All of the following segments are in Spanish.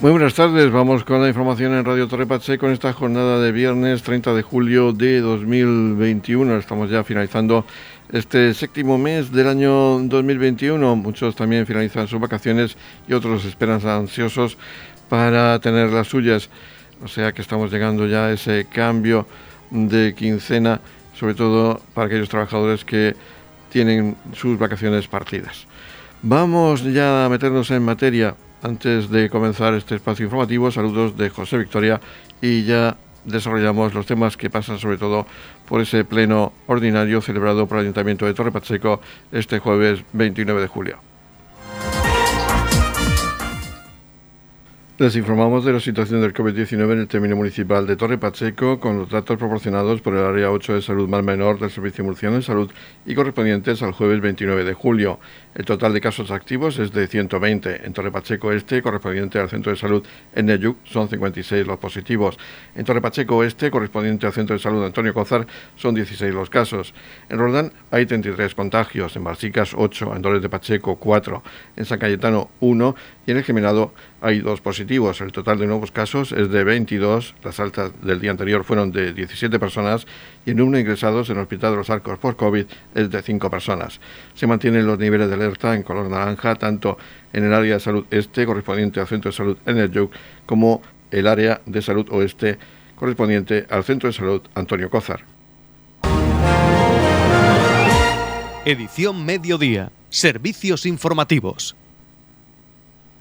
Muy buenas tardes, vamos con la información en Radio Torre Pacheco en esta jornada de viernes 30 de julio de 2021. Estamos ya finalizando este séptimo mes del año 2021. Muchos también finalizan sus vacaciones y otros esperan ansiosos para tener las suyas. O sea que estamos llegando ya a ese cambio de quincena, sobre todo para aquellos trabajadores que tienen sus vacaciones partidas. Vamos ya a meternos en materia antes de comenzar este espacio informativo, saludos de José Victoria y ya desarrollamos los temas que pasan sobre todo por ese pleno ordinario celebrado por el Ayuntamiento de Torre Pacheco este jueves 29 de julio. Les informamos de la situación del COVID-19 en el término municipal de Torre Pacheco con los datos proporcionados por el Área 8 de Salud Mar Menor del Servicio Murciano de Salud y correspondientes al jueves 29 de julio. El total de casos activos es de 120. En Torre Pacheco Este, correspondiente al Centro de Salud en Neyuc, son 56 los positivos. En Torre Pacheco Oeste, correspondiente al Centro de Salud Antonio Cozar, son 16 los casos. En Roldán hay 33 contagios. En Barsicas, 8. En Dolores de Pacheco, 4. En San Cayetano, 1. Y en el Gemenado hay dos positivos. El total de nuevos casos es de 22. Las altas del día anterior fueron de 17 personas y el número de ingresados en el Hospital de los Arcos por COVID es de 5 personas. Se mantienen los niveles de alerta en color naranja tanto en el área de salud este correspondiente al Centro de Salud en el como el área de salud oeste correspondiente al Centro de Salud Antonio Cózar. Edición Mediodía. Servicios informativos.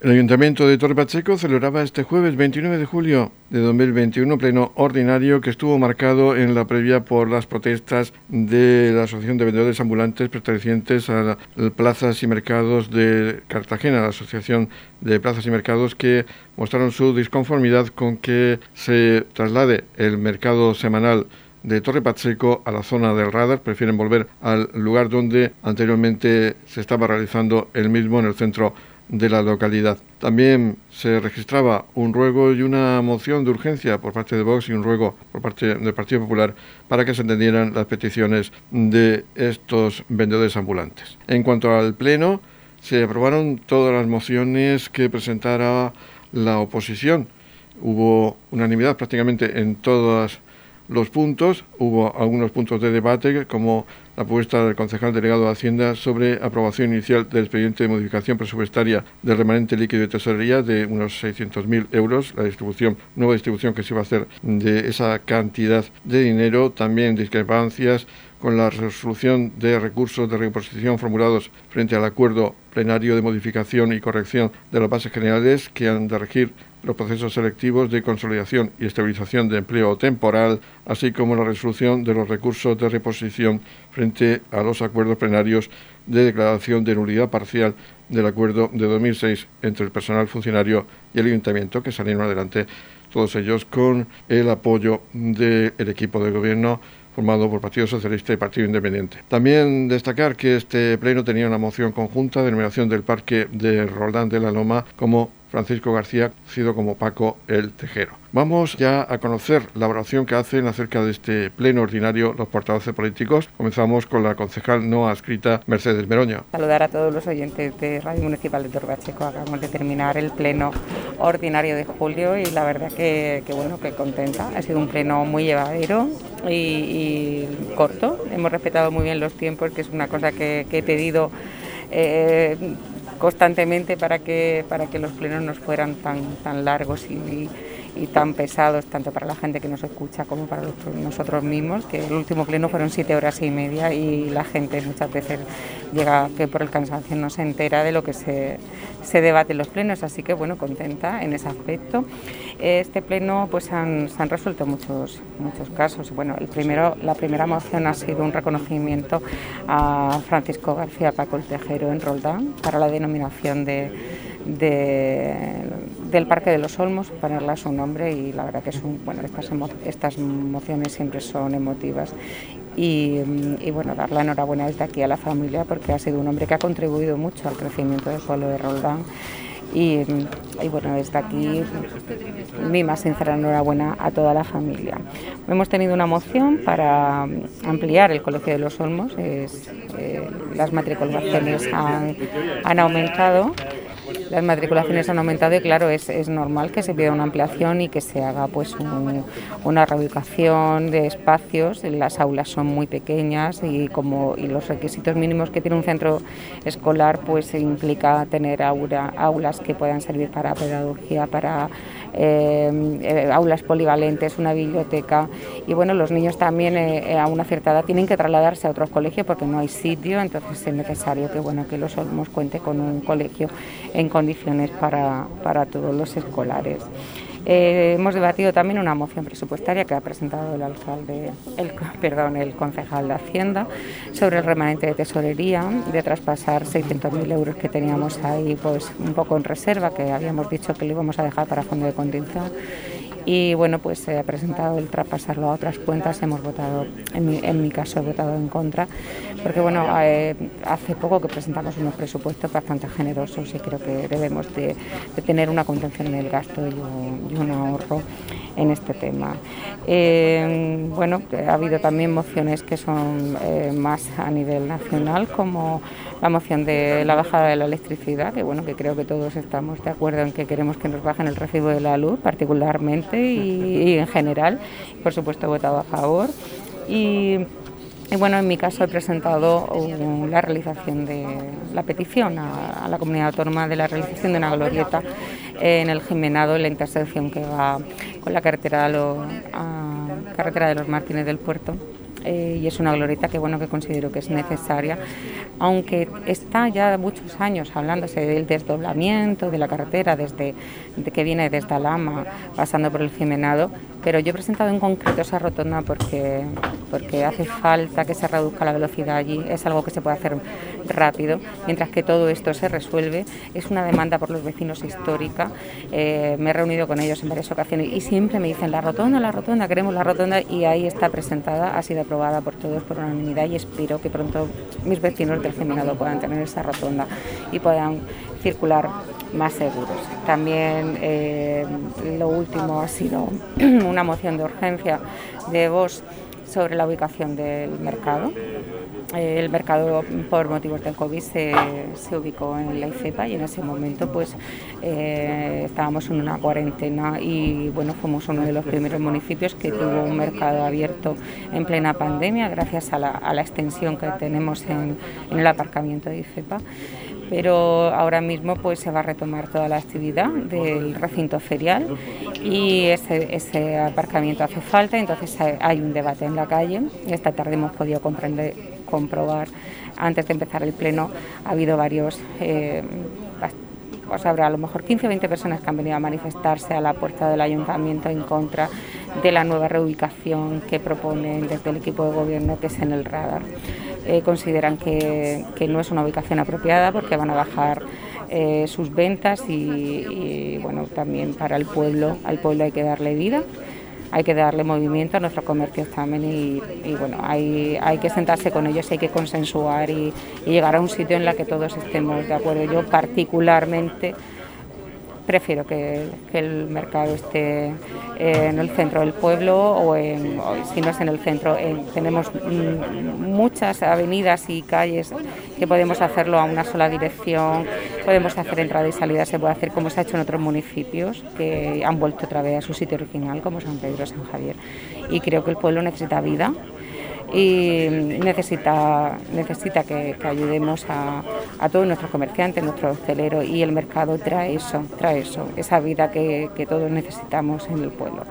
El Ayuntamiento de Torre Pacheco celebraba este jueves 29 de julio de 2021 pleno ordinario que estuvo marcado en la previa por las protestas de la Asociación de Vendedores Ambulantes pertenecientes a plazas y mercados de Cartagena, la Asociación de Plazas y Mercados que mostraron su disconformidad con que se traslade el mercado semanal de Torre Pacheco a la zona del radar, prefieren volver al lugar donde anteriormente se estaba realizando el mismo en el centro de la localidad. También se registraba un ruego y una moción de urgencia por parte de Vox y un ruego por parte del Partido Popular para que se entendieran las peticiones de estos vendedores ambulantes. En cuanto al Pleno, se aprobaron todas las mociones que presentara la oposición. Hubo unanimidad prácticamente en todos los puntos. Hubo algunos puntos de debate, como la propuesta del concejal delegado de Hacienda sobre aprobación inicial del expediente de modificación presupuestaria del remanente líquido de tesorería de unos 600.000 euros, la distribución, nueva distribución que se iba a hacer de esa cantidad de dinero, también discrepancias con la resolución de recursos de reposición formulados frente al acuerdo plenario de modificación y corrección de las bases generales que han de regir los procesos selectivos de consolidación y estabilización de empleo temporal, así como la resolución de los recursos de reposición frente a los acuerdos plenarios de declaración de nulidad parcial del acuerdo de 2006 entre el personal funcionario y el ayuntamiento, que salieron adelante todos ellos con el apoyo del equipo de gobierno formado por Partido Socialista y Partido Independiente. También destacar que este pleno tenía una moción conjunta de numeración del Parque de Roldán de la Loma como Francisco García, conocido como Paco el Tejero. Vamos ya a conocer la evaluación que hacen acerca de este pleno ordinario los portavoces políticos. Comenzamos con la concejal no adscrita Mercedes Meroña. Saludar a todos los oyentes de Radio Municipal de Torbacheco. Acabamos de terminar el pleno ordinario de julio y la verdad que, bueno, que contenta. Ha sido un pleno muy llevadero y, corto. Hemos respetado muy bien los tiempos, que es una cosa que, he pedido. Eh, constantemente para que, para que los plenos no fueran tan, tan largos y, y tan pesados, tanto para la gente que nos escucha como para nosotros mismos, que el último pleno fueron siete horas y media y la gente muchas veces llega que por el cansancio no se entera de lo que se, se debate en los plenos, así que bueno, contenta en ese aspecto. Este pleno pues han, se han resuelto muchos, muchos casos. Bueno, el primero, la primera moción ha sido un reconocimiento a Francisco García Paco el Tejero en Roldán para la denominación de del Parque de los Olmos, ponerla a su nombre y la verdad que es bueno, estas, estas mociones siempre son emotivas y, bueno, dar la enhorabuena desde aquí a la familia porque ha sido un hombre que ha contribuido mucho al crecimiento del pueblo de Roldán y, bueno, desde aquí mi más sincera enhorabuena a toda la familia. Hemos tenido una moción para ampliar el Colegio de los Olmos, es, eh, las matriculaciones han aumentado las matriculaciones han aumentado y claro, es, es normal que se pida una ampliación y que se haga pues una reubicación de espacios. Las aulas son muy pequeñas y como y los requisitos mínimos que tiene un centro escolar pues implica tener aulas que puedan servir para pedagogía, para eh, eh, aulas polivalentes, una biblioteca y bueno, los niños también eh, a una cierta edad tienen que trasladarse a otros colegios porque no hay sitio, entonces es necesario que bueno que los Olmos cuente con un colegio en condiciones para, para todos los escolares. Eh, hemos debatido también una moción presupuestaria que ha presentado el alcalde, el, perdón, el concejal de Hacienda sobre el remanente de tesorería, de traspasar 600.000 euros que teníamos ahí pues un poco en reserva, que habíamos dicho que lo íbamos a dejar para fondo de contención y bueno, pues se ha presentado el traspasarlo a otras cuentas, hemos votado, en mi, caso he votado en contra, porque bueno, eh, hace poco que presentamos unos presupuestos bastante generosos y creo que debemos de, tener una contención en el gasto y un, ahorro en este tema. Eh, bueno, ha habido también mociones que son eh, más a nivel nacional, como la moción de la bajada de la electricidad, que bueno, que creo que todos estamos de acuerdo en que queremos que nos bajen el recibo de la luz, particularmente y, en general. Por supuesto, he votado a favor. Y, bueno, en mi caso he presentado la realización de la petición a, la comunidad autónoma de la realización de una glorieta en el Jimenado, en la intersección que va con la carretera, a, carretera de los Martínez del Puerto. Eh, y es una glorieta que bueno que considero que es necesaria aunque está ya muchos años hablándose del desdoblamiento de la carretera desde que viene desde Alama pasando por el Jimenado, pero yo he presentado en concreto esa rotonda porque, porque hace falta que se reduzca la velocidad allí, es algo que se puede hacer rápido, mientras que todo esto se resuelve, es una demanda por los vecinos histórica, eh, me he reunido con ellos en varias ocasiones y siempre me dicen la rotonda, la rotonda, queremos la rotonda y ahí está presentada, ha sido aprobada por todos por unanimidad y espero que pronto mis vecinos del Geminado puedan tener esa rotonda y puedan circular más seguros. También eh, lo último ha sido una moción de urgencia de voz sobre la ubicación del mercado. Eh, el mercado por motivos del COVID se, se, ubicó en la ICEPA y en ese momento pues eh, estábamos en una cuarentena y bueno fuimos uno de los primeros municipios que tuvo un mercado abierto en plena pandemia gracias a la, a la extensión que tenemos en, en el aparcamiento de ICEPA pero ahora mismo pues se va a retomar toda la actividad del recinto ferial y ese, aparcamiento hace falta, entonces hay un debate en la calle. Esta tarde hemos podido comprender, comprobar, antes de empezar el pleno, ha habido varios... Pues habrá a lo mejor 15 o 20 personas que han venido a manifestarse a la puerta del ayuntamiento en contra de la nueva reubicación que proponen desde el equipo de gobierno que es en el radar. Eh, consideran que, no es una ubicación apropiada porque van a bajar eh, sus ventas y, bueno también para el pueblo al pueblo hay que darle vida hay que darle movimiento a nuestros comercios también y, bueno hay, hay que sentarse con ellos hay que consensuar y, y llegar a un sitio en el que todos estemos de acuerdo. Yo particularmente prefiero que, el mercado esté en el centro del pueblo o, si no es en el centro. tenemos mm, muchas avenidas y calles que podemos hacerlo a una sola dirección, podemos hacer entrada y salida, se puede hacer como se ha hecho en otros municipios que han vuelto otra vez a su sitio original, como San Pedro, San Javier. Y creo que el pueblo necesita vida y necesita, necesita que, ayudemos a, todos nuestros comerciantes, nuestros hosteleros y el mercado trae eso, trae eso, esa vida que, todos necesitamos en el pueblo.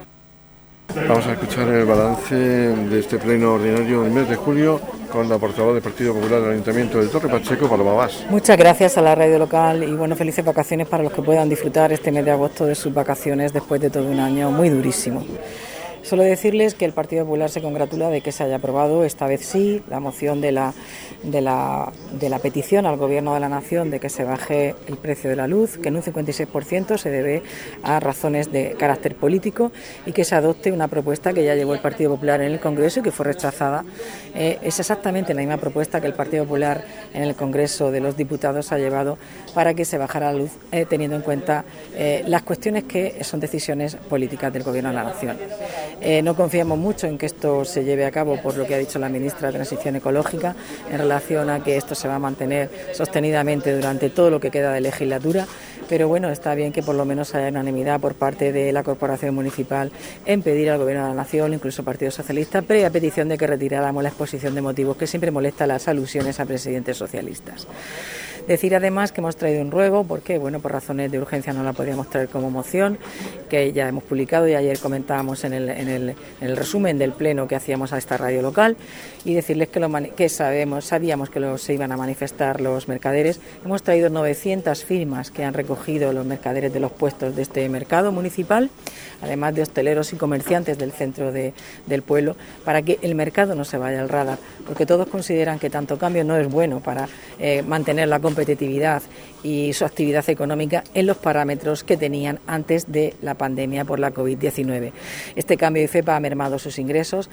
Vamos a escuchar el balance de este pleno ordinario del mes de julio con la portavoz del Partido Popular del Ayuntamiento de Torre Pacheco, Paloma Vaz. Muchas gracias a la radio local y bueno, felices vacaciones para los que puedan disfrutar este mes de agosto de sus vacaciones después de todo un año muy durísimo. Solo decirles que el Partido Popular se congratula de que se haya aprobado, esta vez sí, la moción de la, de la, de la petición al Gobierno de la Nación de que se baje el precio de la luz, que en un 56% se debe a razones de carácter político y que se adopte una propuesta que ya llevó el Partido Popular en el Congreso y que fue rechazada. Eh, es exactamente la misma propuesta que el Partido Popular en el Congreso de los Diputados ha llevado para que se bajara la luz, eh, teniendo en cuenta eh, las cuestiones que son decisiones políticas del Gobierno de la Nación. Eh, no confiamos mucho en que esto se lleve a cabo por lo que ha dicho la ministra de Transición Ecológica en relación a que esto se va a mantener sostenidamente durante todo lo que queda de legislatura, pero bueno, está bien que por lo menos haya unanimidad por parte de la Corporación Municipal en pedir al Gobierno de la Nación, incluso Partido Socialista, previa petición de que retiráramos la exposición de motivos que siempre molesta las alusiones a presidentes socialistas. Decir además que hemos traído un ruego, porque bueno, por razones de urgencia no la podíamos traer como moción, que ya hemos publicado y ayer comentábamos en el, en el, en el resumen del pleno que hacíamos a esta radio local, y decirles que, lo, que sabemos, sabíamos que lo, se iban a manifestar los mercaderes. Hemos traído 900 firmas que han recogido los mercaderes de los puestos de este mercado municipal, además de hosteleros y comerciantes del centro de, del pueblo, para que el mercado no se vaya al radar, porque todos consideran que tanto cambio no es bueno para eh, mantener la competitividad y su actividad económica en los parámetros que tenían antes de la pandemia por la COVID-19. Este cambio de FEPA ha mermado sus ingresos,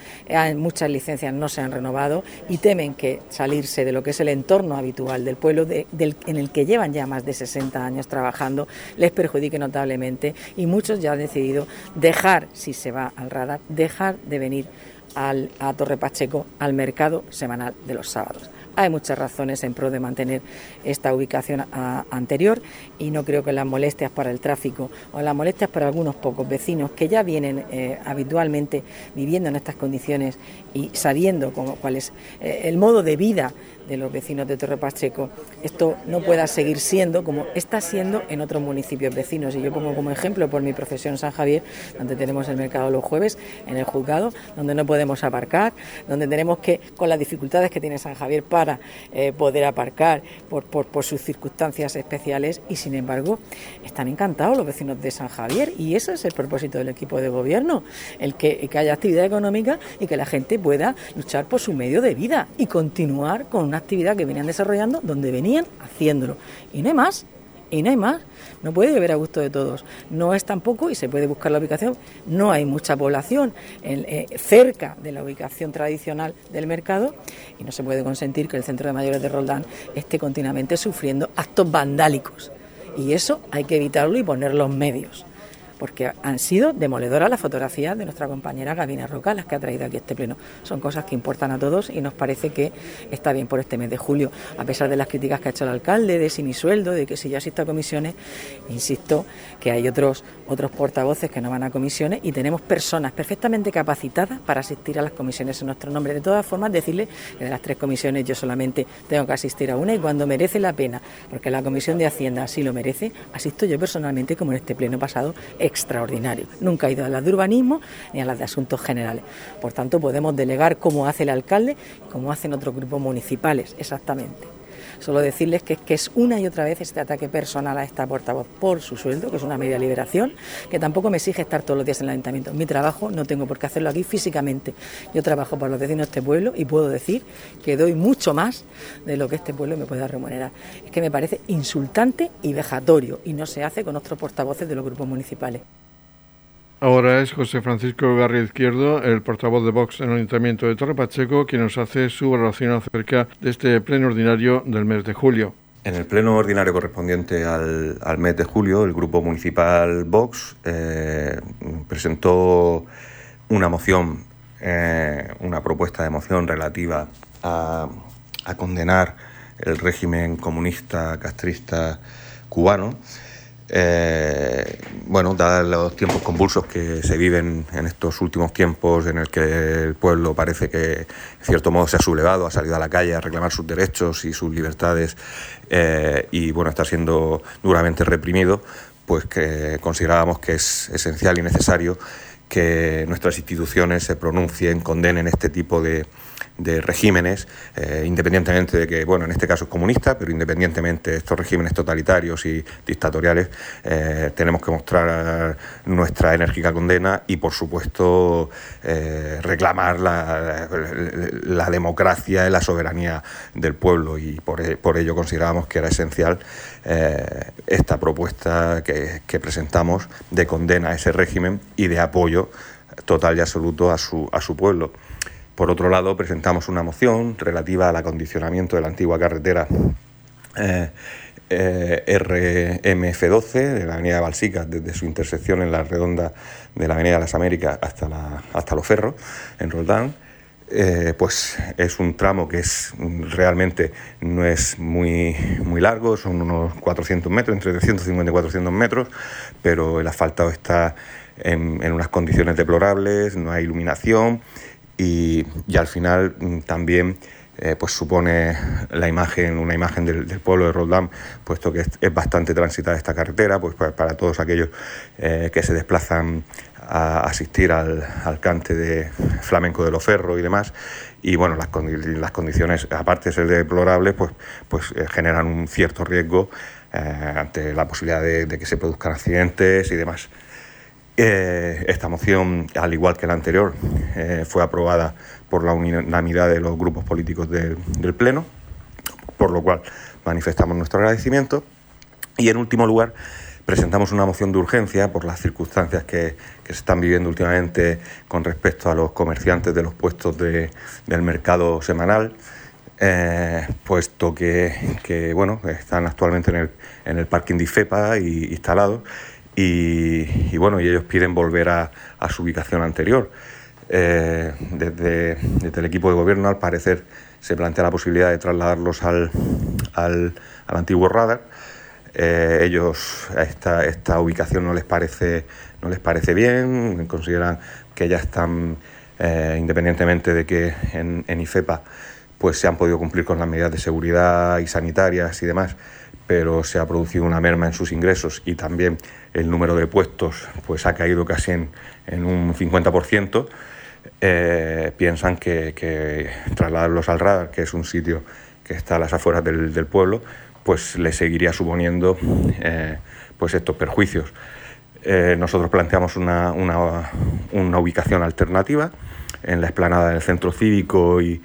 muchas licencias no se han renovado y temen que salirse de lo que es el entorno habitual del pueblo en el que llevan ya más de 60 años trabajando les perjudique notablemente y muchos ya han decidido dejar, si se va al radar, dejar de venir al, a Torre Pacheco al mercado semanal de los sábados. Hay muchas razones en pro de mantener esta ubicación anterior y no creo que las molestias para el tráfico o las molestias para algunos pocos vecinos que ya vienen eh, habitualmente viviendo en estas condiciones y sabiendo cuál es eh, el modo de vida de los vecinos de Torre Pacheco, esto no pueda seguir siendo como está siendo en otros municipios vecinos. Y yo como ejemplo por mi profesión San Javier, donde tenemos el mercado los jueves, en el juzgado, donde no podemos aparcar, donde tenemos que, con las dificultades que tiene San Javier para eh, poder aparcar por, por, sus circunstancias especiales, y sin embargo están encantados los vecinos de San Javier, y ese es el propósito del equipo de gobierno, el que, que haya actividad económica y que la gente pueda luchar por su medio de vida y continuar con una actividad que venían desarrollando donde venían haciéndolo. Y no hay más, y no hay más. No puede beber a gusto de todos. No es tampoco, y se puede buscar la ubicación, no hay mucha población eh, cerca de la ubicación tradicional del mercado y no se puede consentir que el centro de mayores de Roldán esté continuamente sufriendo actos vandálicos. Y eso hay que evitarlo y poner los medios porque han sido demoledoras las fotografías de nuestra compañera Gabina Roca, las que ha traído aquí este pleno. Son cosas que importan a todos y nos parece que está bien por este mes de julio, a pesar de las críticas que ha hecho el alcalde, de si mi sueldo, de que si yo asisto a comisiones, insisto que hay otros, otros portavoces que no van a comisiones y tenemos personas perfectamente capacitadas para asistir a las comisiones en nuestro nombre. De todas formas, decirle que de las tres comisiones yo solamente tengo que asistir a una y cuando merece la pena, porque la Comisión de Hacienda así lo merece, asisto yo personalmente como en este pleno pasado extraordinario. Nunca ha ido a las de urbanismo ni a las de asuntos generales. Por tanto, podemos delegar como hace el alcalde, como hacen otros grupos municipales, exactamente. Solo decirles que, que es una y otra vez este ataque personal a esta portavoz por su sueldo, que es una media liberación, que tampoco me exige estar todos los días en el ayuntamiento. Mi trabajo no tengo por qué hacerlo aquí físicamente. Yo trabajo para los vecinos de este pueblo y puedo decir que doy mucho más de lo que este pueblo me pueda remunerar. Es que me parece insultante y vejatorio y no se hace con otros portavoces de los grupos municipales. Ahora es José Francisco Garri Izquierdo, el portavoz de Vox en el Ayuntamiento de Torre Pacheco, quien nos hace su valoración acerca de este pleno ordinario del mes de julio. En el pleno ordinario correspondiente al, mes de julio, el Grupo Municipal Vox eh, presentó una moción, eh, una propuesta de moción relativa a, a condenar el régimen comunista castrista cubano eh, bueno, dados los tiempos convulsos que se viven en estos últimos tiempos, en el que el pueblo parece que, en cierto modo, se ha sublevado, ha salido a la calle a reclamar sus derechos y sus libertades, eh, y bueno, está siendo duramente reprimido, pues que considerábamos que es esencial y necesario que nuestras instituciones se pronuncien, condenen este tipo de, de regímenes, eh, independientemente de que, bueno, en este caso es comunista, pero independientemente de estos regímenes totalitarios y dictatoriales, eh, tenemos que mostrar nuestra enérgica condena y, por supuesto, eh, reclamar la, la, democracia y la soberanía del pueblo y por, por ello considerábamos que era esencial esta propuesta que, que presentamos de condena a ese régimen y de apoyo total y absoluto a su, a su pueblo. Por otro lado, presentamos una moción relativa al acondicionamiento de la antigua carretera eh, eh, RMF12 de la Avenida de Balsica, desde su intersección en la redonda de la Avenida de las Américas hasta, la, hasta Los Ferros, en Roldán. eh, pues es un tramo que es realmente no es muy, muy largo, son unos 400 metros, entre 350 y 400 metros, pero el asfaltado está en, unas condiciones deplorables, no hay iluminación y, al final mm, también eh, pues supone la imagen, una imagen del, pueblo de Roldán, puesto que es, bastante transitada esta carretera, pues para, todos aquellos eh, que se desplazan a asistir al, cante de flamenco de Loferro y demás. Y bueno, las, las condiciones, aparte de ser deplorables, pues, pues eh, generan un cierto riesgo ante la posibilidad de, que se produzcan accidentes y demás. Esta moción, al igual que la anterior, fue aprobada por la unanimidad de los grupos políticos del Pleno, por lo cual manifestamos nuestro agradecimiento. Y en último lugar, presentamos una moción de urgencia por las circunstancias que, se están viviendo últimamente con respecto a los comerciantes de los puestos del mercado semanal. Eh, puesto que, bueno, están actualmente en el, en el parking de IFEPA y, instalados y, bueno, y ellos piden volver a su ubicación anterior. Eh, desde, el equipo de gobierno, al parecer, se plantea la posibilidad de trasladarlos al, antiguo radar. Eh, ellos a esta, esta, ubicación no les parece, no les parece bien, consideran que ya están, eh, independientemente de que en, en, IFEPA pues se han podido cumplir con las medidas de seguridad y sanitarias y demás, pero se ha producido una merma en sus ingresos y también el número de puestos pues ha caído casi en, un 50%. Eh, piensan que, trasladarlos al radar, que es un sitio que está a las afueras del, pueblo, pues le seguiría suponiendo eh, pues estos perjuicios. Eh, nosotros planteamos una, ubicación alternativa en la explanada del centro cívico y,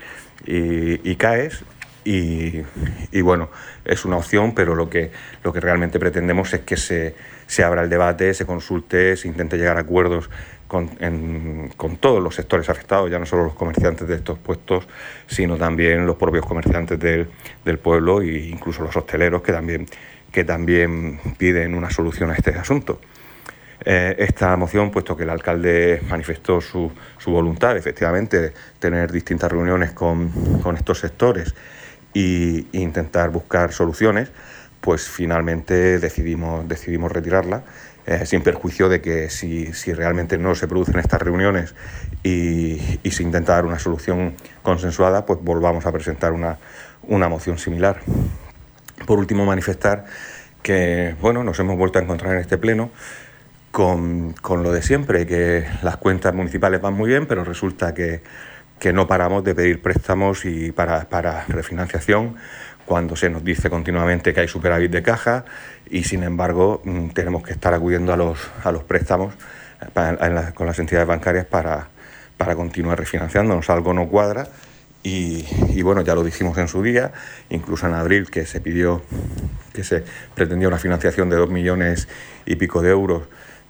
CAES y, bueno, es una opción, pero lo que, lo que realmente pretendemos es que se, se abra el debate, se consulte, se intente llegar a acuerdos con, todos los sectores afectados, ya no solo los comerciantes de estos puestos, sino también los propios comerciantes del, pueblo e incluso los hosteleros que también, que también piden una solución a este asunto. Eh, esta moción, puesto que el alcalde manifestó su, voluntad, efectivamente, tener distintas reuniones con, estos sectores e, intentar buscar soluciones, pues finalmente decidimos, decidimos retirarla eh, sin perjuicio de que si, realmente no se producen estas reuniones y, se intenta dar una solución consensuada, pues volvamos a presentar una, moción similar. Por último, manifestar que bueno, nos hemos vuelto a encontrar en este pleno con, lo de siempre, que las cuentas municipales van muy bien, pero resulta que, no paramos de pedir préstamos y para, para refinanciación cuando se nos dice continuamente que hay superávit de caja y sin embargo mm, tenemos que estar acudiendo a los, a los préstamos eh, con las entidades bancarias para, para continuar refinanciándonos. Algo no cuadra y, bueno, ya lo dijimos en su día, incluso en abril que se pidió, que se pretendía una financiación de dos millones y pico de euros,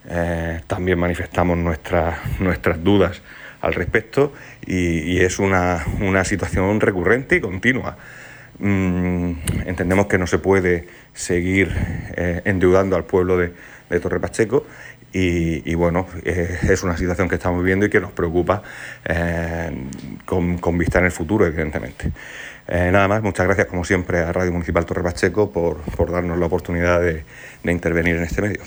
eh, también manifestamos nuestras, nuestras dudas al respecto y, y es una, una situación recurrente y continua. Mm, entendemos que no se puede seguir eh, endeudando al pueblo de, Torre Pacheco y, bueno, eh, es una situación que estamos viviendo y que nos preocupa eh, con, vista en el futuro, evidentemente. nada más, muchas gracias como siempre a Radio Municipal Torre Pacheco por, por darnos la oportunidad de intervenir en este medio.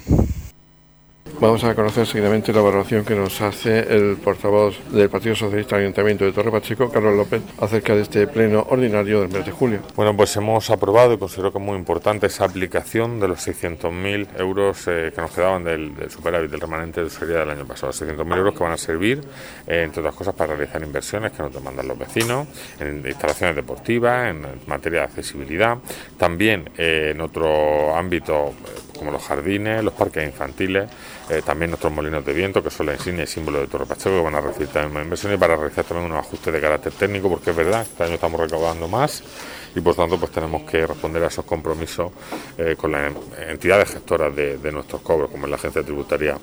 Vamos a conocer seguidamente la valoración que nos hace el portavoz del Partido Socialista Ayuntamiento de Torre Pacheco, Carlos López, acerca de este pleno ordinario del mes de julio. Bueno, pues hemos aprobado y considero que es muy importante esa aplicación de los 600.000 euros eh, que nos quedaban del, superávit del remanente de serie del año pasado. 600.000 euros que van a servir, eh, entre otras cosas, para realizar inversiones que nos demandan los vecinos, en instalaciones deportivas, en materia de accesibilidad, también eh, en otro ámbito como los jardines, los parques infantiles, eh, también nuestros molinos de viento, que son la insignia y símbolo de Torre Pacheco, que van a recibir también más inversiones para realizar también unos ajustes de carácter técnico, porque es verdad, este año estamos recaudando más y por tanto pues tenemos que responder a esos compromisos eh, con las entidades gestoras de, nuestros cobros, como es la Agencia Tributaria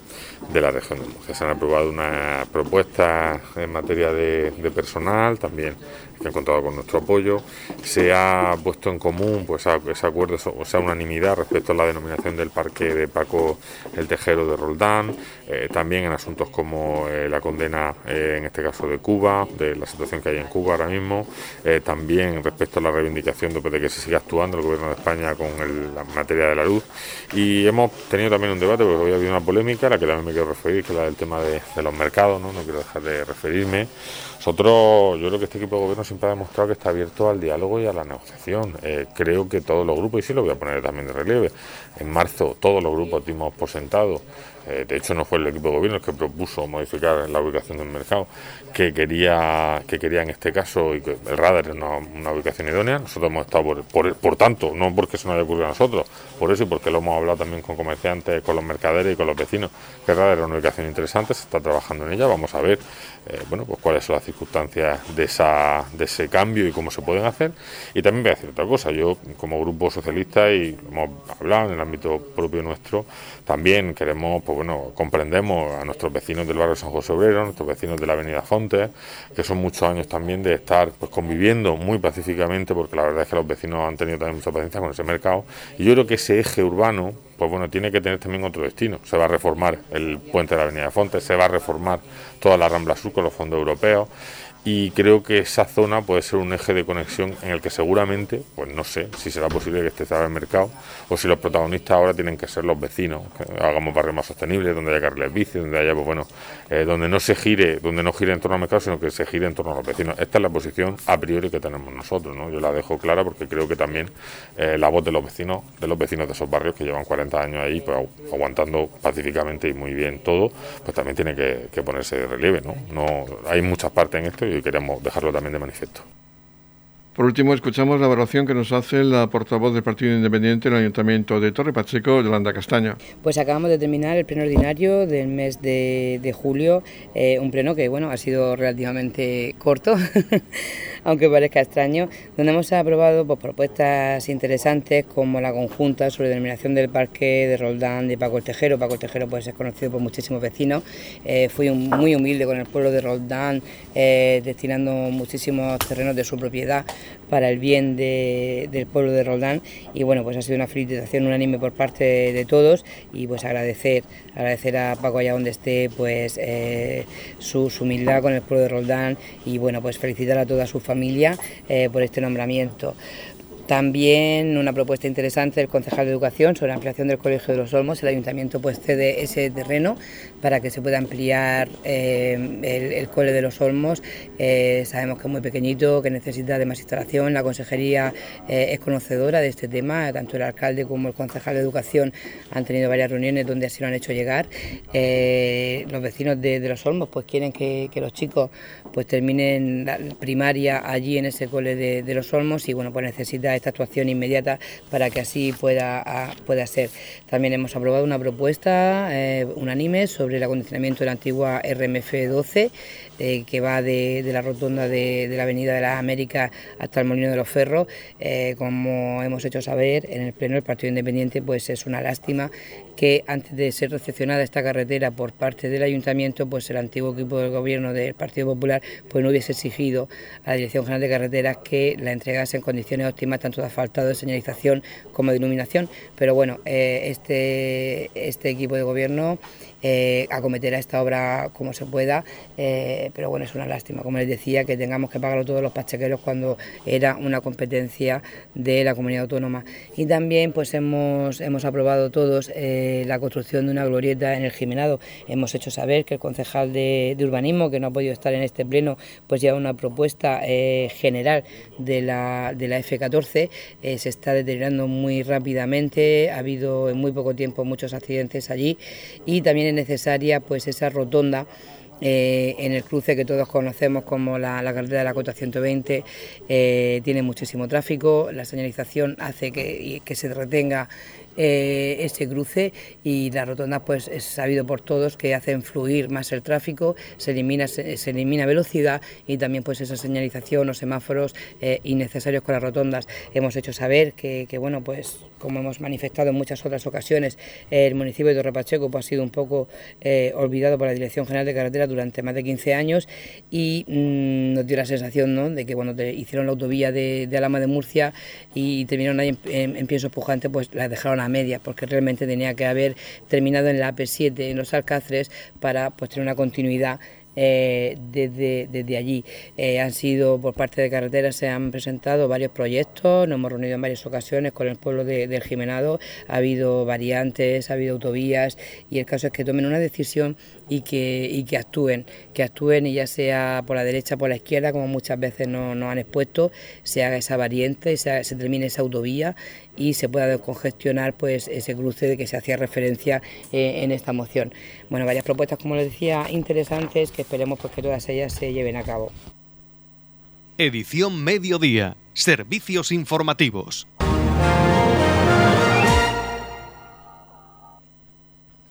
de la región de. Se han aprobado una propuesta en materia de, personal, también que han contado con nuestro apoyo. Se ha puesto en común pues ese acuerdo, o sea, unanimidad respecto a la denominación del parque de Paco el Tejero de Roldán, eh, también en asuntos como eh, la condena, eh, en este caso de Cuba, de la situación que hay en Cuba ahora mismo, también respecto a la reivindicación de, que se siga actuando el gobierno de España con la materia de la luz. Y hemos tenido también un debate, porque hoy ha habido una polémica, a la que también me quiero referir, que es la del tema de, los mercados, ¿no? no quiero dejar de referirme. Nosotros, yo creo que este equipo de gobierno siempre ha demostrado que está abierto al diálogo y a la negociación. creo que todos los grupos, y sí lo voy a poner también de relieve, en marzo todos los grupos dimos por sentado eh, de hecho no fue el equipo de gobierno el que propuso modificar la ubicación del mercado, que quería, que quería en este caso, y que el radar es una, ubicación idónea, nosotros hemos estado por, por, tanto, no porque eso no haya ocurrido a nosotros, por eso y porque lo hemos hablado también con comerciantes, con los mercaderes y con los vecinos, que el radar es una ubicación interesante, se está trabajando en ella, vamos a ver eh, bueno, pues cuáles son las circunstancias de, esa, de ese cambio y cómo se pueden hacer. Y también voy a decir otra cosa, yo como grupo socialista y hemos hablado en el ámbito propio nuestro, también queremos, pues bueno, comprendemos a nuestros vecinos del barrio San José Obrero, nuestros vecinos de la avenida Fontes, que son muchos años también de estar pues conviviendo muy pacíficamente, porque la verdad es que los vecinos han tenido también mucha paciencia con ese mercado. Y yo creo que ese eje urbano, pues bueno, tiene que tener también otro destino. Se va a reformar el puente de la Avenida Fontes, se va a reformar toda la Rambla Sur con los fondos europeos y creo que esa zona puede ser un eje de conexión en el que seguramente, pues no sé si será posible que esté cerrado el mercado o si los protagonistas ahora tienen que ser los vecinos, que hagamos barrios más sostenibles, donde haya carriles bici, donde haya, pues bueno, eh, donde no se gire, donde no gire en torno al mercado, sino que se gire en torno a los vecinos. Esta es la posición a priori que tenemos nosotros, ¿no? Yo la dejo clara porque creo que también eh, la voz de los vecinos, de los vecinos de esos barrios que llevan 40 años ahí, pues aguantando pacíficamente y muy bien todo, pues también tiene que, que ponerse de relieve, ¿no? No hay muchas partes en esto y queremos dejarlo también de manifiesto. Por último, escuchamos la evaluación que nos hace la portavoz del Partido Independiente en el Ayuntamiento de Torre Pacheco, Yolanda Castaño. Pues acabamos de terminar el pleno ordinario del mes de, julio, eh, un pleno que bueno ha sido relativamente corto, aunque parezca extraño, donde hemos aprobado pues, propuestas interesantes como la conjunta sobre denominación del parque de Roldán de Paco el Tejero. Paco el Tejero pues, es conocido por muchísimos vecinos. Eh, fui muy humilde con el pueblo de Roldán, eh, destinando muchísimos terrenos de su propiedad para el bien del pueblo de Roldán. Y bueno pues ha sido una felicitación unánime por parte de, todos. Y pues agradecer agradecer a Paco allá donde esté pues eh, su, humildad con el pueblo de Roldán. Y bueno pues felicitar a toda su familia eh, por este nombramiento. También una propuesta interesante del concejal de Educación sobre la ampliación del Colegio de los Olmos. El ayuntamiento pues cede ese terreno para que se pueda ampliar eh, el, Cole de los Olmos. Eh, sabemos que es muy pequeñito, que necesita de más instalación. La consejería eh, es conocedora de este tema, tanto el alcalde como el concejal de Educación han tenido varias reuniones donde así lo han hecho llegar. los vecinos de, los Olmos pues quieren que, los chicos pues terminen la primaria allí en ese Cole de, de los Olmos y bueno pues necesita esta actuación inmediata para que así pueda, pueda ser. También hemos aprobado una propuesta eh, unánime sobre el acondicionamiento de la antigua RMF 12 eh, que va de, la rotonda de, la Avenida de las Américas hasta el Molino de los Ferros. Eh, como hemos hecho saber en el Pleno del Partido Independiente, pues es una lástima que antes de ser recepcionada esta carretera por parte del Ayuntamiento, pues el antiguo equipo del Gobierno del Partido Popular pues no hubiese exigido a la Dirección General de Carreteras que la entregase en condiciones óptimas tanto de asfaltado, de señalización como de iluminación. Pero bueno, eh, este, este equipo de Gobierno eh, acometerá esta obra como se pueda, eh, pero bueno, es una lástima, como les decía, que tengamos que pagarlo todos los pachequeros cuando era una competencia de la comunidad autónoma. Y también pues hemos, hemos aprobado todos la construcción de una glorieta en el Jimenado. Hemos hecho saber que el concejal de, urbanismo, que no ha podido estar en este pleno, pues lleva una propuesta general de la, de la F14, se está deteriorando muy rápidamente, ha habido en muy poco tiempo muchos accidentes allí. Y también necesaria pues esa rotonda eh, en el cruce que todos conocemos como la, carretera de la Cota 120 eh, tiene muchísimo tráfico, la señalización hace que, que se retenga eh, ese cruce y las rotondas pues es sabido por todos que hacen fluir más el tráfico, se elimina, se, elimina velocidad y también pues esa señalización o semáforos innecesarios con las rotondas. Hemos hecho saber que, bueno pues como hemos manifestado en muchas otras ocasiones, el municipio de Torre Pacheco pues, ha sido un poco eh, olvidado por la Dirección General de Carretera durante más de 15 años y mm, nos dio la sensación ¿no? de que cuando hicieron la autovía de, Alama de Murcia y terminaron ahí en, en, pienso pujante, pues la dejaron a media, porque realmente tenía que haber terminado en la AP7, en los Alcáceres, para pues, tener una continuidad eh, desde, desde, allí. Eh, han sido, por parte de carreteras, se han presentado varios proyectos, nos hemos reunido en varias ocasiones con el pueblo de, del Jimenado, ha habido variantes, ha habido autovías y el caso es que tomen una decisión y que, y que actúen, que actúen y ya sea por la derecha o por la izquierda, como muchas veces nos, han expuesto, se haga esa variante, se, se termine esa autovía y se pueda descongestionar pues ese cruce de que se hacía referencia eh, en esta moción. Bueno, varias propuestas, como les decía, interesantes que esperemos pues, que todas ellas se lleven a cabo. Edición Mediodía. Servicios informativos.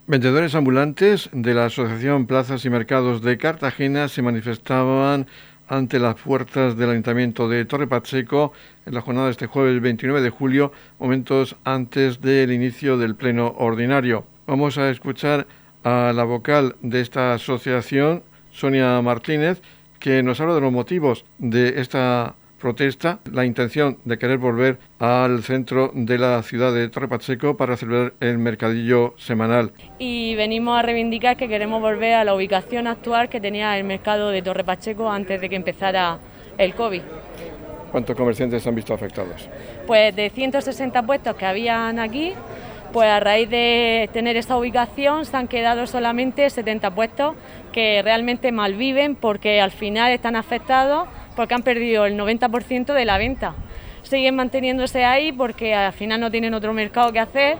Vendedores ambulantes de la Asociación Plazas y Mercados de Cartagena se manifestaban ante las puertas del Ayuntamiento de Torre Pacheco en la jornada de este jueves 29 de julio, momentos antes del inicio del pleno ordinario. Vamos a escuchar a la vocal de esta asociación, Sonia Martínez, que nos habla de los motivos de esta protesta la intención de querer volver al centro de la ciudad de Torre Pacheco para celebrar el mercadillo semanal. Y venimos a reivindicar que queremos volver a la ubicación actual que tenía el mercado de Torre Pacheco antes de que empezara el COVID. ¿Cuántos comerciantes han visto afectados? Pues de 160 puestos que habían aquí, pues a raíz de tener esta ubicación se han quedado solamente 70 puestos que realmente malviven porque al final están afectados porque han perdido el 90% de la venta. Siguen manteniéndose ahí porque al final no tienen otro mercado que hacer,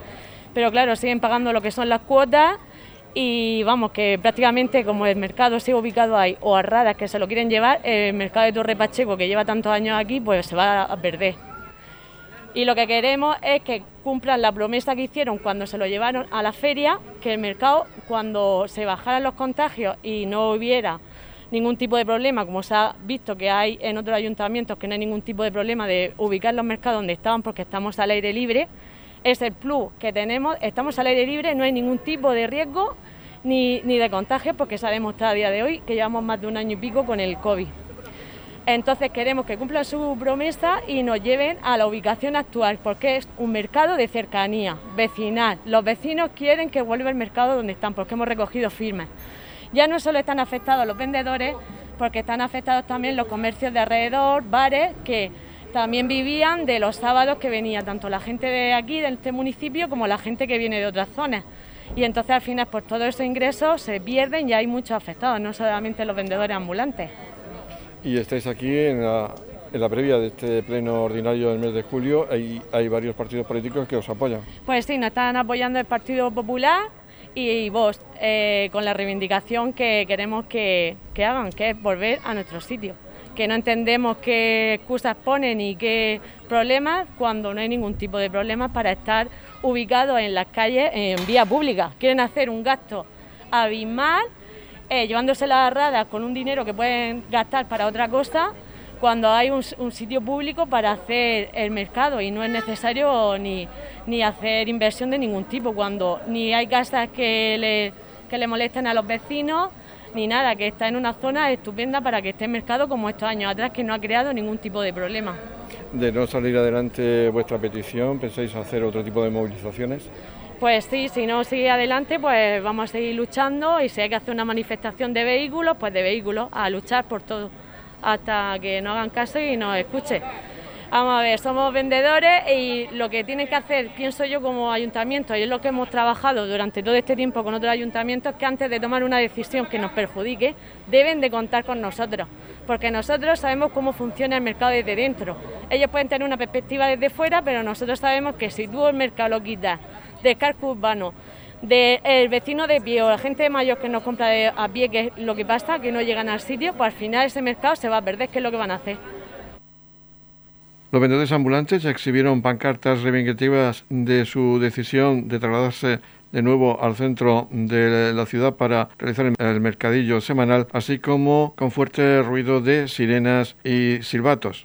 pero claro, siguen pagando lo que son las cuotas y vamos, que prácticamente como el mercado sigue ubicado ahí o a raras que se lo quieren llevar, el mercado de Torre Pacheco que lleva tantos años aquí, pues se va a perder. Y lo que queremos es que cumplan la promesa que hicieron cuando se lo llevaron a la feria, que el mercado, cuando se bajaran los contagios y no hubiera ningún tipo de problema, como se ha visto que hay en otros ayuntamientos, que no hay ningún tipo de problema de ubicar los mercados donde estaban porque estamos al aire libre, es el plus que tenemos, estamos al aire libre, no hay ningún tipo de riesgo ni, ni de contagio porque sabemos hasta a día de hoy que llevamos más de un año y pico con el COVID. Entonces queremos que cumplan su promesa y nos lleven a la ubicación actual, porque es un mercado de cercanía, vecinal. Los vecinos quieren que vuelva el mercado donde están, porque hemos recogido firmas. Ya no solo están afectados los vendedores, porque están afectados también los comercios de alrededor, bares, que también vivían de los sábados que venía tanto la gente de aquí, de este municipio, como la gente que viene de otras zonas. Y entonces al final, por todos esos ingresos se pierden y hay muchos afectados, no solamente los vendedores ambulantes. Y estáis aquí en la, en la previa de este pleno ordinario del mes de julio, hay, hay varios partidos políticos que os apoyan. Pues sí, nos están apoyando el Partido Popular, y vos, eh, con la reivindicación que queremos que, hagan, que es volver a nuestro sitio. Que no entendemos qué excusas ponen y qué problemas cuando no hay ningún tipo de problemas para estar ubicados en las calles en vía pública. Quieren hacer un gasto abismal, eh, llevándose las radas con un dinero que pueden gastar para otra cosa cuando hay un, sitio público para hacer el mercado y no es necesario ni, ni hacer inversión de ningún tipo, cuando ni hay casas que le, que le molesten a los vecinos, ni nada, que está en una zona estupenda para que esté el mercado como estos años atrás, que no ha creado ningún tipo de problema. De no salir adelante vuestra petición, ¿pensáis hacer otro tipo de movilizaciones? Pues sí, si no sigue adelante, pues vamos a seguir luchando y si hay que hacer una manifestación de vehículos, pues de vehículos, a luchar por todo hasta que no hagan caso y nos escuchen. Vamos a ver, somos vendedores y lo que tienen que hacer, pienso yo como ayuntamiento, y es lo que hemos trabajado durante todo este tiempo con otros ayuntamientos, que antes de tomar una decisión que nos perjudique, deben de contar con nosotros, porque nosotros sabemos cómo funciona el mercado desde dentro. Ellos pueden tener una perspectiva desde fuera, pero nosotros sabemos que si tú el mercado lo quitas de casco urbano, del vecino de pie o la gente mayor que nos compra a pie, que es lo que pasa, que no llegan al sitio, pues al final ese mercado se va a perder, ¿qué es lo que van a hacer? Los vendedores ambulantes exhibieron pancartas reivindicativas de su decisión de trasladarse de nuevo al centro de la ciudad para realizar el mercadillo semanal, así como con fuerte ruido de sirenas y silbatos.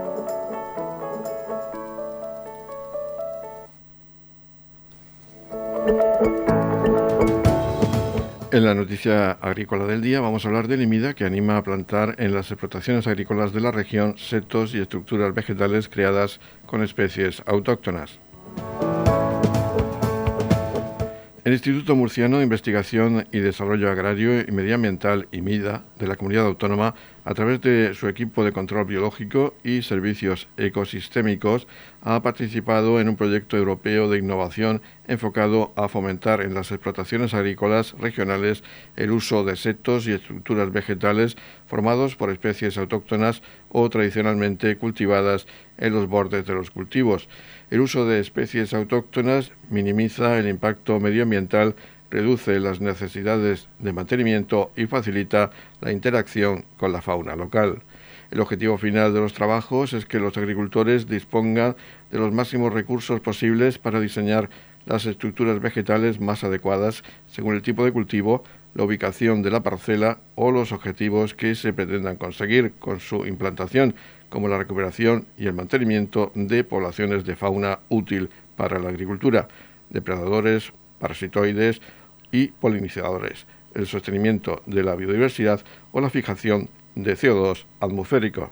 En la noticia agrícola del día vamos a hablar del IMIDA que anima a plantar en las explotaciones agrícolas de la región setos y estructuras vegetales creadas con especies autóctonas. El Instituto Murciano de Investigación y Desarrollo Agrario y Medioambiental, IMIDA, de la Comunidad Autónoma, a través de su equipo de control biológico y servicios ecosistémicos, ha participado en un proyecto europeo de innovación enfocado a fomentar en las explotaciones agrícolas regionales el uso de setos y estructuras vegetales formados por especies autóctonas o tradicionalmente cultivadas en los bordes de los cultivos. El uso de especies autóctonas minimiza el impacto medioambiental, reduce las necesidades de mantenimiento y facilita la interacción con la fauna local. El objetivo final de los trabajos es que los agricultores dispongan de los máximos recursos posibles para diseñar las estructuras vegetales más adecuadas según el tipo de cultivo, la ubicación de la parcela o los objetivos que se pretendan conseguir con su implantación, como la recuperación y el mantenimiento de poblaciones de fauna útil para la agricultura, depredadores, parasitoides y polinizadores, el sostenimiento de la biodiversidad o la fijación de CO2 atmosférico.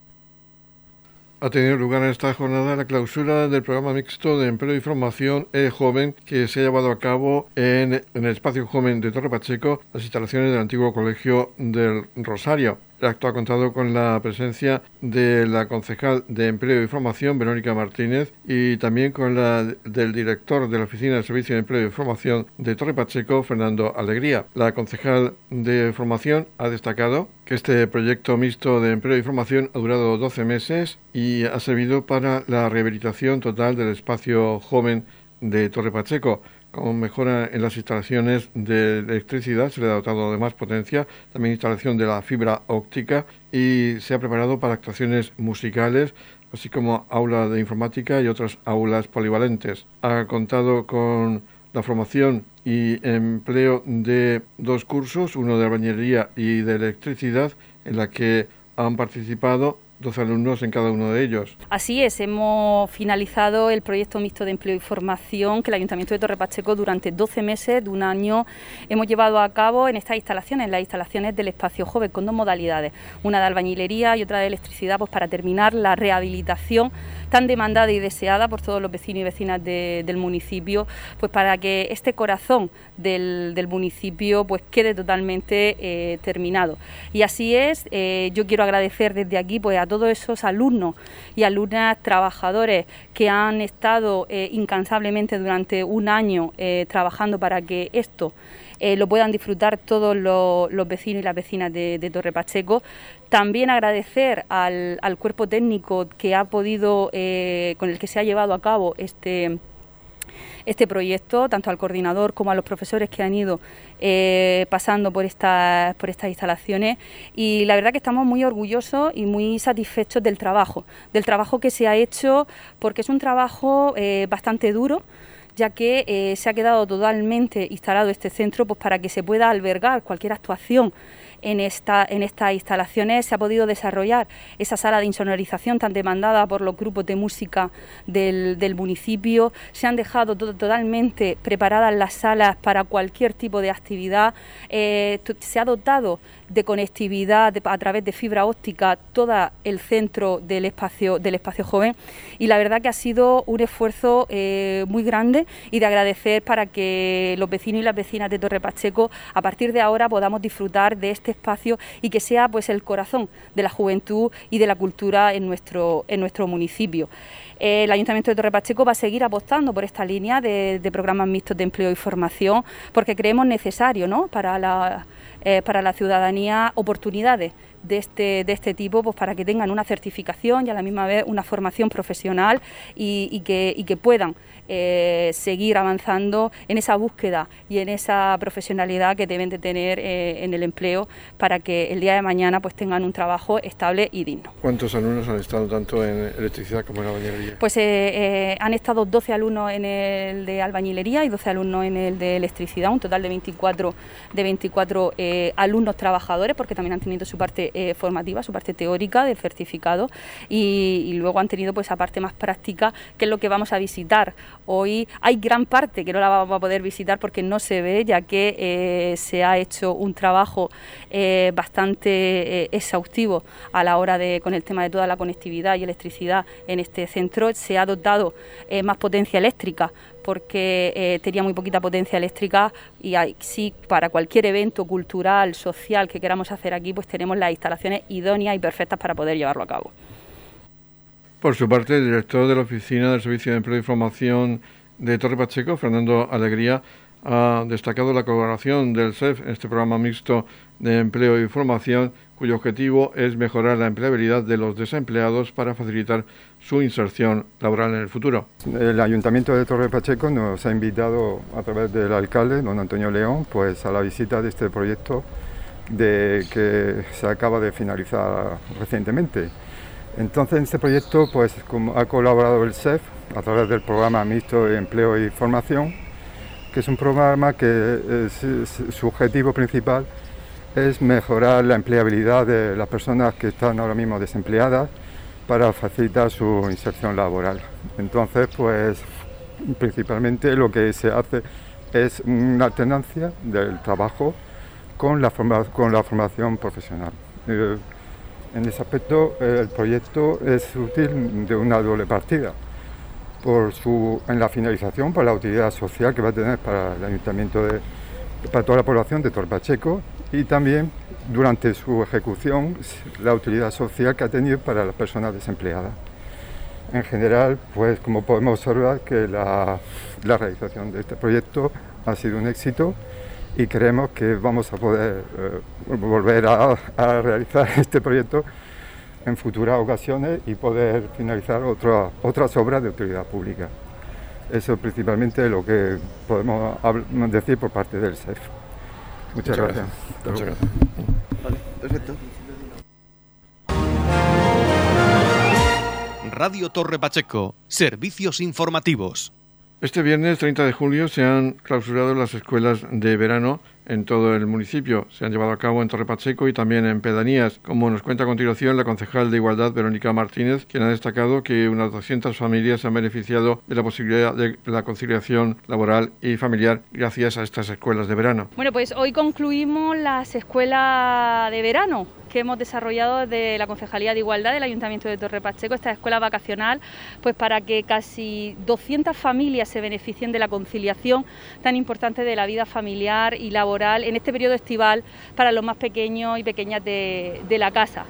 Ha tenido lugar en esta jornada la clausura del programa mixto de empleo y formación E-Joven que se ha llevado a cabo en, en el espacio joven de Torre Pacheco, las instalaciones del antiguo colegio del Rosario. El acto ha contado con la presencia de la concejal de Empleo y Formación, Verónica Martínez, y también con la del director de la Oficina de Servicio de Empleo y Formación de Torre Pacheco, Fernando Alegría. La concejal de Formación ha destacado que este proyecto mixto de empleo y formación ha durado 12 meses y ha servido para la rehabilitación total del espacio joven de Torre Pacheco con mejora en las instalaciones de electricidad, se le ha dotado de más potencia, también instalación de la fibra óptica y se ha preparado para actuaciones musicales, así como aula de informática y otras aulas polivalentes. Ha contado con la formación y empleo de dos cursos, uno de albañilería y de electricidad, en la que han participado dos alumnos en cada uno de ellos. Así es, hemos finalizado el proyecto mixto de empleo y formación que el Ayuntamiento de Torre Pacheco durante 12 meses de un año hemos llevado a cabo en estas instalaciones, en las instalaciones del espacio joven, con dos modalidades, una de albañilería y otra de electricidad, pues para terminar la rehabilitación tan demandada y deseada por todos los vecinos y vecinas del municipio, pues para que este corazón del, municipio pues quede totalmente eh, terminado. Y así es, eh, yo quiero agradecer desde aquí pues a todos esos alumnos y alumnas trabajadores que han estado eh, incansablemente durante un año trabajando para que esto eh, lo puedan disfrutar todos los, vecinos y las vecinas de, Torre Pacheco. También agradecer al, al, cuerpo técnico que ha podido, con el que se ha llevado a cabo este este proyecto, tanto al coordinador como a los profesores que han ido eh, pasando por, estas por estas instalaciones. Y la verdad que estamos muy orgullosos y muy satisfechos del trabajo, del trabajo que se ha hecho, porque es un trabajo eh, bastante duro ya que eh, se ha quedado totalmente instalado este centro pues, para que se pueda albergar cualquier actuación en, esta, en estas instalaciones se ha podido desarrollar esa sala de insonorización tan demandada por los grupos de música del, municipio. Se han dejado totalmente preparadas las salas para cualquier tipo de actividad. Eh, se ha dotado de conectividad a través de fibra óptica todo el centro del espacio, del espacio joven y la verdad que ha sido un esfuerzo eh, muy grande y de agradecer para que los vecinos y las vecinas de Torre Pacheco a partir de ahora podamos disfrutar de este espacio y que sea pues el corazón de la juventud y de la cultura en nuestro, en nuestro municipio. El Ayuntamiento de Torre Pacheco va a seguir apostando por esta línea de, de programas mixtos de empleo y formación porque creemos necesario ¿no? para la eh, para la ciudadanía oportunidades de este, de este tipo pues para que tengan una certificación y a la misma vez una formación profesional y, que, y que puedan eh, seguir avanzando en esa búsqueda y en esa profesionalidad que deben de tener eh, en el empleo para que el día de mañana pues tengan un trabajo estable y digno. ¿Cuántos alumnos han estado tanto en electricidad como en albañilería? Pues eh, han estado 12 alumnos en el de albañilería y 12 alumnos en el de electricidad, un total de 24, de 24 alumnos trabajadores porque también han tenido su parte formativa, su parte teórica del certificado y, luego han tenido pues esa parte más práctica que es lo que vamos a visitar Hoy hay gran parte que no la vamos a poder visitar porque no se ve, ya que eh, se ha hecho un trabajo eh, bastante eh, exhaustivo a la hora de, con el tema de toda la conectividad y electricidad en este centro. Se ha dotado más potencia eléctrica porque tenía muy poquita potencia eléctrica y sí, para cualquier evento cultural, social que queramos hacer aquí, pues tenemos las instalaciones idóneas y perfectas para poder llevarlo a cabo. Por su parte, el director de la Oficina del Servicio de Empleo y Formación de Torre Pacheco, Fernando Alegría, ha destacado la colaboración del CEF en este programa mixto de empleo y formación, cuyo objetivo es mejorar la empleabilidad de los desempleados para facilitar su inserción laboral en el futuro. El Ayuntamiento de Torre Pacheco nos ha invitado a través del alcalde, don Antonio León, pues a la visita de este proyecto de que se acaba de finalizar recientemente. Entonces en este proyecto pues ha colaborado el SEF a través del programa mixto de empleo y formación, que es un programa que su objetivo principal es mejorar la empleabilidad de las personas que están ahora mismo desempleadas para facilitar su inserción laboral. Entonces, pues principalmente lo que se hace es una alternancia del trabajo con la, formación profesional. Eh, en ese aspecto, el proyecto es útil de una doble partida. Por su, en la finalización, por la utilidad social que va a tener para el ayuntamiento, de, para toda la población de Torpacheco y también durante su ejecución, la utilidad social que ha tenido para las personas desempleadas. En general, pues como podemos observar que la, realización de este proyecto ha sido un éxito y creemos que vamos a poder eh, volver a, realizar este proyecto en futuras ocasiones y poder finalizar otras obras de utilidad pública. Eso es principalmente lo que podemos decir por parte del SEF. Muchas, gracias. Muchas gracias. perfecto. Radio Torre Pacheco, servicios informativos. Este viernes 30 de julio se han clausurado las escuelas de verano en todo el municipio. Se han llevado a cabo en Torre Pacheco y también en Pedanías, como nos cuenta a continuación la concejal de Igualdad, Verónica Martínez, quien ha destacado que unas 200 familias se han beneficiado de la posibilidad de la conciliación laboral y familiar gracias a estas escuelas de verano. Bueno, pues hoy concluimos las escuelas de verano que hemos desarrollado de la Concejalía de Igualdad del Ayuntamiento de Torre Pacheco, esta escuela vacacional, pues para que casi 200 familias se beneficien de la conciliación tan importante de la vida familiar y laboral en este periodo estival para los más pequeños y pequeñas de, la casa.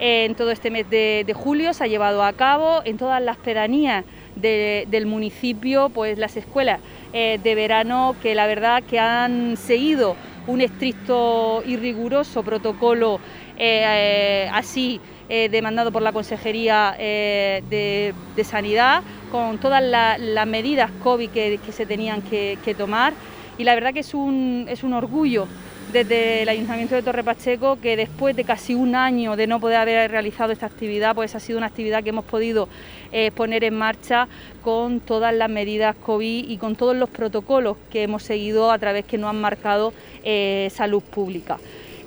En todo este mes de, julio se ha llevado a cabo en todas las pedanías del municipio, pues las escuelas eh, de verano que la verdad que han seguido un estricto y riguroso protocolo así eh, demandado por la Consejería eh, de, Sanidad, con todas las medidas COVID que, se tenían que, tomar. Y la verdad que es un, es un orgullo desde el Ayuntamiento de Torre Pacheco que después de casi un año de no poder haber realizado esta actividad, pues ha sido una actividad que hemos podido poner en marcha con todas las medidas COVID y con todos los protocolos que hemos seguido a través que nos han marcado Salud Pública.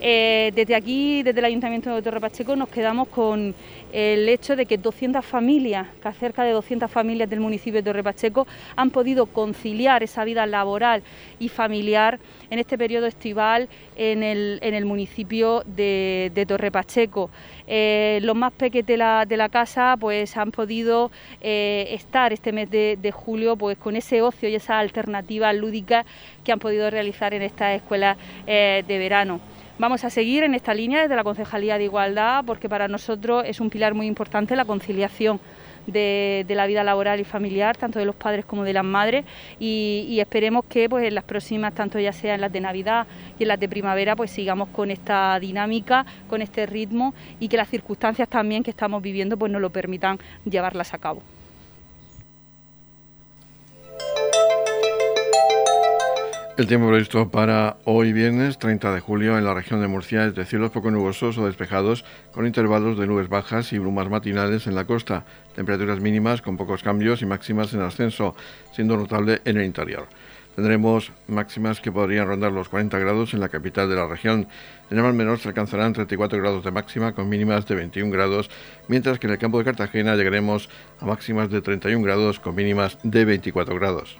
Eh, desde aquí, desde el Ayuntamiento de Torre Pacheco, nos quedamos con el hecho de que 200 familias, que cerca de 200 familias del municipio de Torre Pacheco, han podido conciliar esa vida laboral y familiar en este periodo estival en el, municipio de, Torre Pacheco. Eh, los más pequeños de la, casa pues han podido eh, estar este mes de, julio pues con ese ocio y esas alternativas lúdicas que han podido realizar en estas escuelas de verano. Vamos a seguir en esta línea desde la Concejalía de Igualdad porque para nosotros es un pilar muy importante la conciliación de, la vida laboral y familiar, tanto de los padres como de las madres, y, esperemos que pues, en las próximas, tanto ya sea en las de Navidad y en las de primavera, pues sigamos con esta dinámica, con este ritmo y que las circunstancias también que estamos viviendo pues, nos lo permitan llevarlas a cabo. El tiempo previsto para hoy viernes 30 de julio en la región de Murcia es de cielos poco nubosos o despejados con intervalos de nubes bajas y brumas matinales en la costa, temperaturas mínimas con pocos cambios y máximas en ascenso, siendo notable en el interior. Tendremos máximas que podrían rondar los 40 grados en la capital de la región. En el mar menor se alcanzarán 34 grados de máxima con mínimas de 21 grados, mientras que en el campo de Cartagena llegaremos a máximas de 31 grados con mínimas de 24 grados.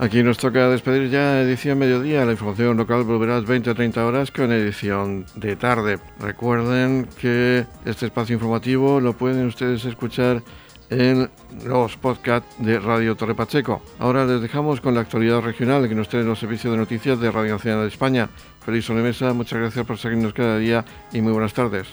Aquí nos toca despedir ya edición mediodía. La información local volverá a las 20 a 30 horas con edición de tarde. Recuerden que este espacio informativo lo pueden ustedes escuchar en los podcasts de Radio Torre Pacheco. Ahora les dejamos con la actualidad regional que nos trae los servicios de noticias de Radio Nacional de España. Feliz Mesa, muchas gracias por seguirnos cada día y muy buenas tardes.